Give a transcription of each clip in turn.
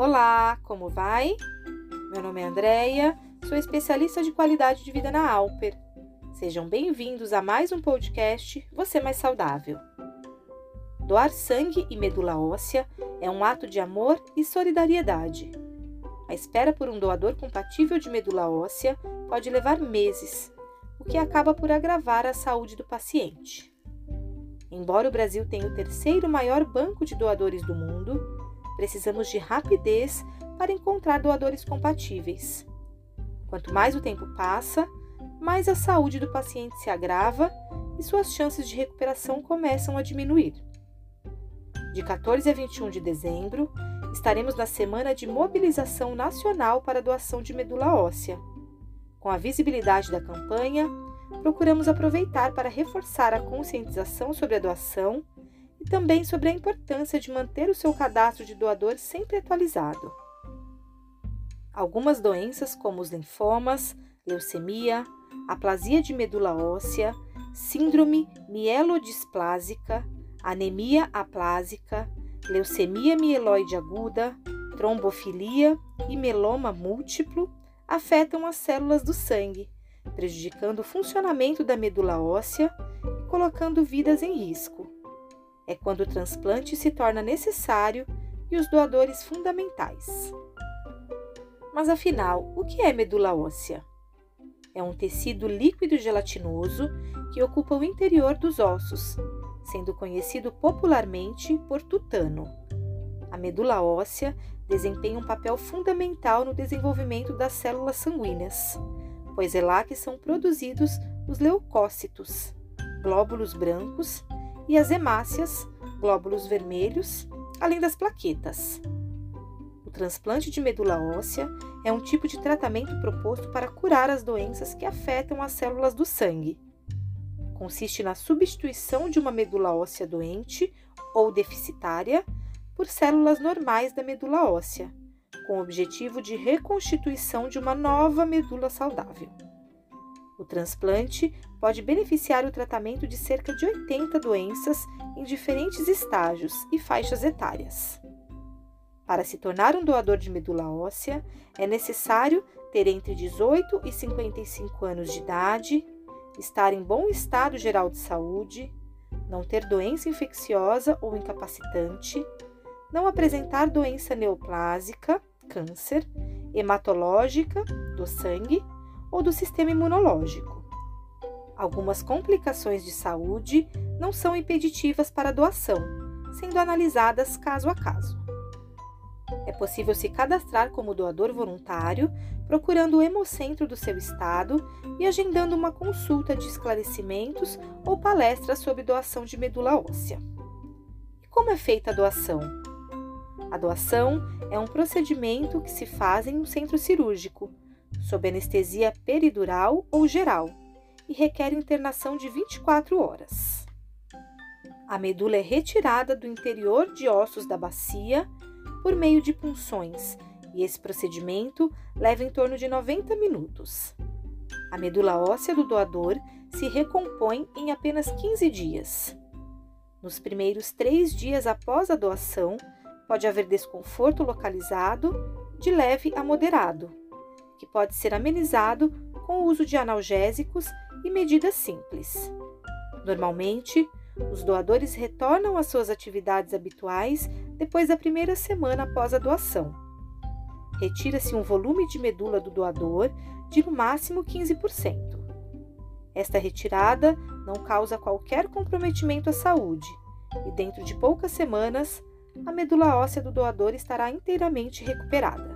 Olá, como vai? Meu nome é Andreia, sou especialista de qualidade de vida na Alper. Sejam bem-vindos a mais um podcast Você Mais Saudável. Doar sangue e medula óssea é um ato de amor e solidariedade. A espera por um doador compatível de medula óssea pode levar meses, o que acaba por agravar a saúde do paciente. Embora o Brasil tenha o terceiro maior banco de doadores do mundo, precisamos de rapidez para encontrar doadores compatíveis. Quanto mais o tempo passa, mais a saúde do paciente se agrava e suas chances de recuperação começam a diminuir. De 14 a 21 de dezembro, estaremos na semana de mobilização nacional para a doação de medula óssea. Com a visibilidade da campanha, procuramos aproveitar para reforçar a conscientização sobre a doação e também sobre a importância de manter o seu cadastro de doador sempre atualizado. Algumas doenças, como os linfomas, leucemia, aplasia de medula óssea, síndrome mielodisplásica, anemia aplásica, leucemia mieloide aguda, trombofilia e meloma múltiplo afetam as células do sangue, prejudicando o funcionamento da medula óssea e colocando vidas em risco. É quando o transplante se torna necessário e os doadores fundamentais. Mas afinal, o que é medula óssea? É um tecido líquido gelatinoso que ocupa o interior dos ossos, sendo conhecido popularmente por tutano. A medula óssea desempenha um papel fundamental no desenvolvimento das células sanguíneas, pois é lá que são produzidos os leucócitos, glóbulos brancos, e as hemácias, glóbulos vermelhos, além das plaquetas. O transplante de medula óssea é um tipo de tratamento proposto para curar as doenças que afetam as células do sangue. Consiste na substituição de uma medula óssea doente ou deficitária por células normais da medula óssea, com o objetivo de reconstituição de uma nova medula saudável. O transplante pode beneficiar o tratamento de cerca de 80 doenças em diferentes estágios e faixas etárias. Para se tornar um doador de medula óssea, é necessário ter entre 18 e 55 anos de idade, estar em bom estado geral de saúde, não ter doença infecciosa ou incapacitante, não apresentar doença neoplásica, câncer, hematológica do sangue ou do sistema imunológico. Algumas complicações de saúde não são impeditivas para a doação, sendo analisadas caso a caso. É possível se cadastrar como doador voluntário, procurando o hemocentro do seu estado e agendando uma consulta de esclarecimentos ou palestras sobre doação de medula óssea. E como é feita a doação? A doação é um procedimento que se faz em um centro cirúrgico, sob anestesia peridural ou geral, e requer internação de 24 horas. A medula é retirada do interior de ossos da bacia por meio de punções, e esse procedimento leva em torno de 90 minutos. A medula óssea do doador se recompõe em apenas 15 dias. Nos primeiros três dias após a doação, pode haver desconforto localizado de leve a moderado, que pode ser amenizado com o uso de analgésicos e medidas simples. Normalmente, os doadores retornam às suas atividades habituais depois da primeira semana após a doação. Retira-se um volume de medula do doador de no máximo 15%. Esta retirada não causa qualquer comprometimento à saúde e, dentro de poucas semanas, a medula óssea do doador estará inteiramente recuperada.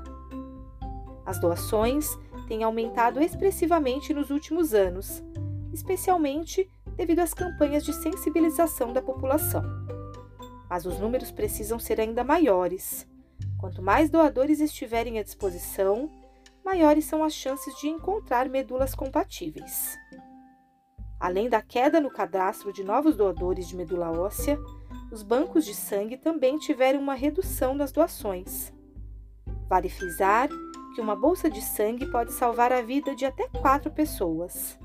As doações têm aumentado expressivamente nos últimos anos, especialmente devido às campanhas de sensibilização da população. Mas os números precisam ser ainda maiores. Quanto mais doadores estiverem à disposição, maiores são as chances de encontrar medulas compatíveis. Além da queda no cadastro de novos doadores de medula óssea, os bancos de sangue também tiveram uma redução nas doações. Vale frisar que uma bolsa de sangue pode salvar a vida de até quatro pessoas.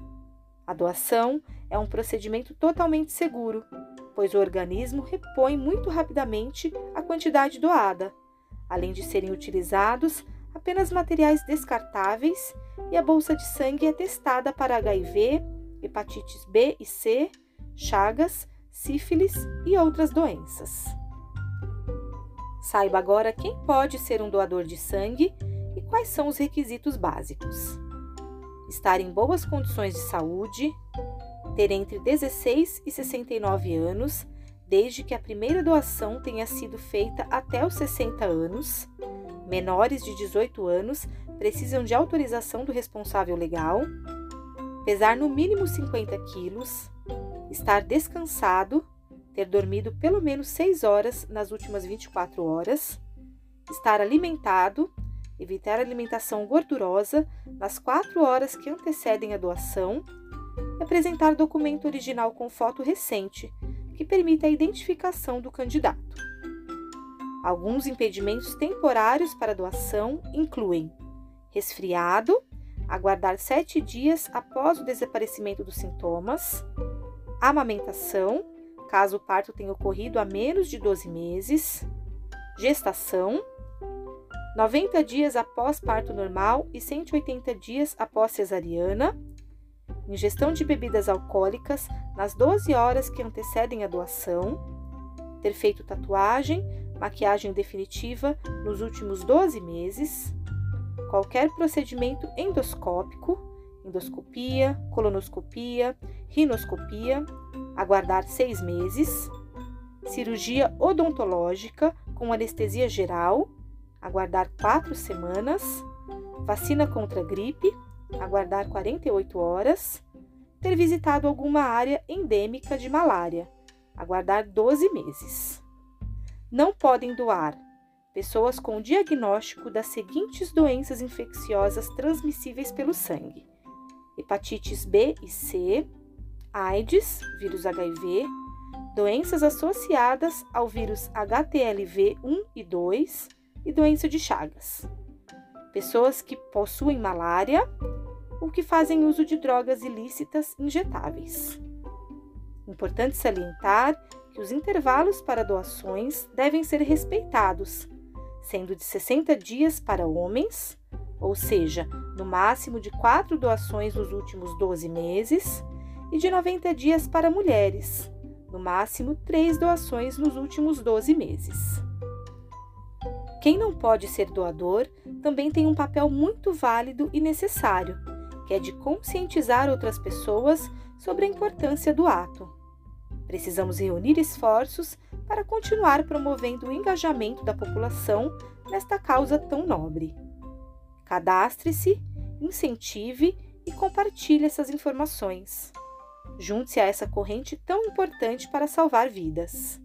A doação é um procedimento totalmente seguro, pois o organismo repõe muito rapidamente a quantidade doada, além de serem utilizados apenas materiais descartáveis, e a bolsa de sangue é testada para HIV, hepatites B e C, chagas, sífilis e outras doenças. Saiba agora quem pode ser um doador de sangue quais são os requisitos básicos. Estar em boas condições de saúde, ter entre 16 e 69 anos, desde que a primeira doação tenha sido feita até os 60 anos. Menores de 18 anos precisam de autorização do responsável legal, pesar no mínimo 50 quilos, estar descansado, ter dormido pelo menos 6 horas nas últimas 24 horas, estar alimentado, evitar alimentação gordurosa nas 4 horas que antecedem a doação e apresentar documento original com foto recente que permita a identificação do candidato. Alguns impedimentos temporários para doação incluem resfriado, aguardar sete dias após o desaparecimento dos sintomas, amamentação, caso o parto tenha ocorrido há menos de 12 meses, gestação, 90 dias após parto normal e 180 dias após cesariana, ingestão de bebidas alcoólicas nas 12 horas que antecedem a doação, ter feito tatuagem, maquiagem definitiva nos últimos 12 meses, qualquer procedimento endoscópico, endoscopia, colonoscopia, rinoscopia, aguardar seis meses, cirurgia odontológica com anestesia geral, aguardar quatro semanas, vacina contra gripe, aguardar 48 horas, ter visitado alguma área endêmica de malária, aguardar 12 meses. Não podem doar pessoas com diagnóstico das seguintes doenças infecciosas transmissíveis pelo sangue: hepatites B e C, AIDS, vírus HIV, doenças associadas ao vírus HTLV 1 e 2 e doença de Chagas. Pessoas que possuem malária ou que fazem uso de drogas ilícitas injetáveis. Importante salientar que os intervalos para doações devem ser respeitados, sendo de 60 dias para homens, ou seja, no máximo de quatro doações nos últimos 12 meses, e de 90 dias para mulheres, no máximo três doações nos últimos 12 meses. Quem não pode ser doador também tem um papel muito válido e necessário, que é de conscientizar outras pessoas sobre a importância do ato. Precisamos reunir esforços para continuar promovendo o engajamento da população nesta causa tão nobre. Cadastre-se, incentive e compartilhe essas informações. Junte-se a essa corrente tão importante para salvar vidas.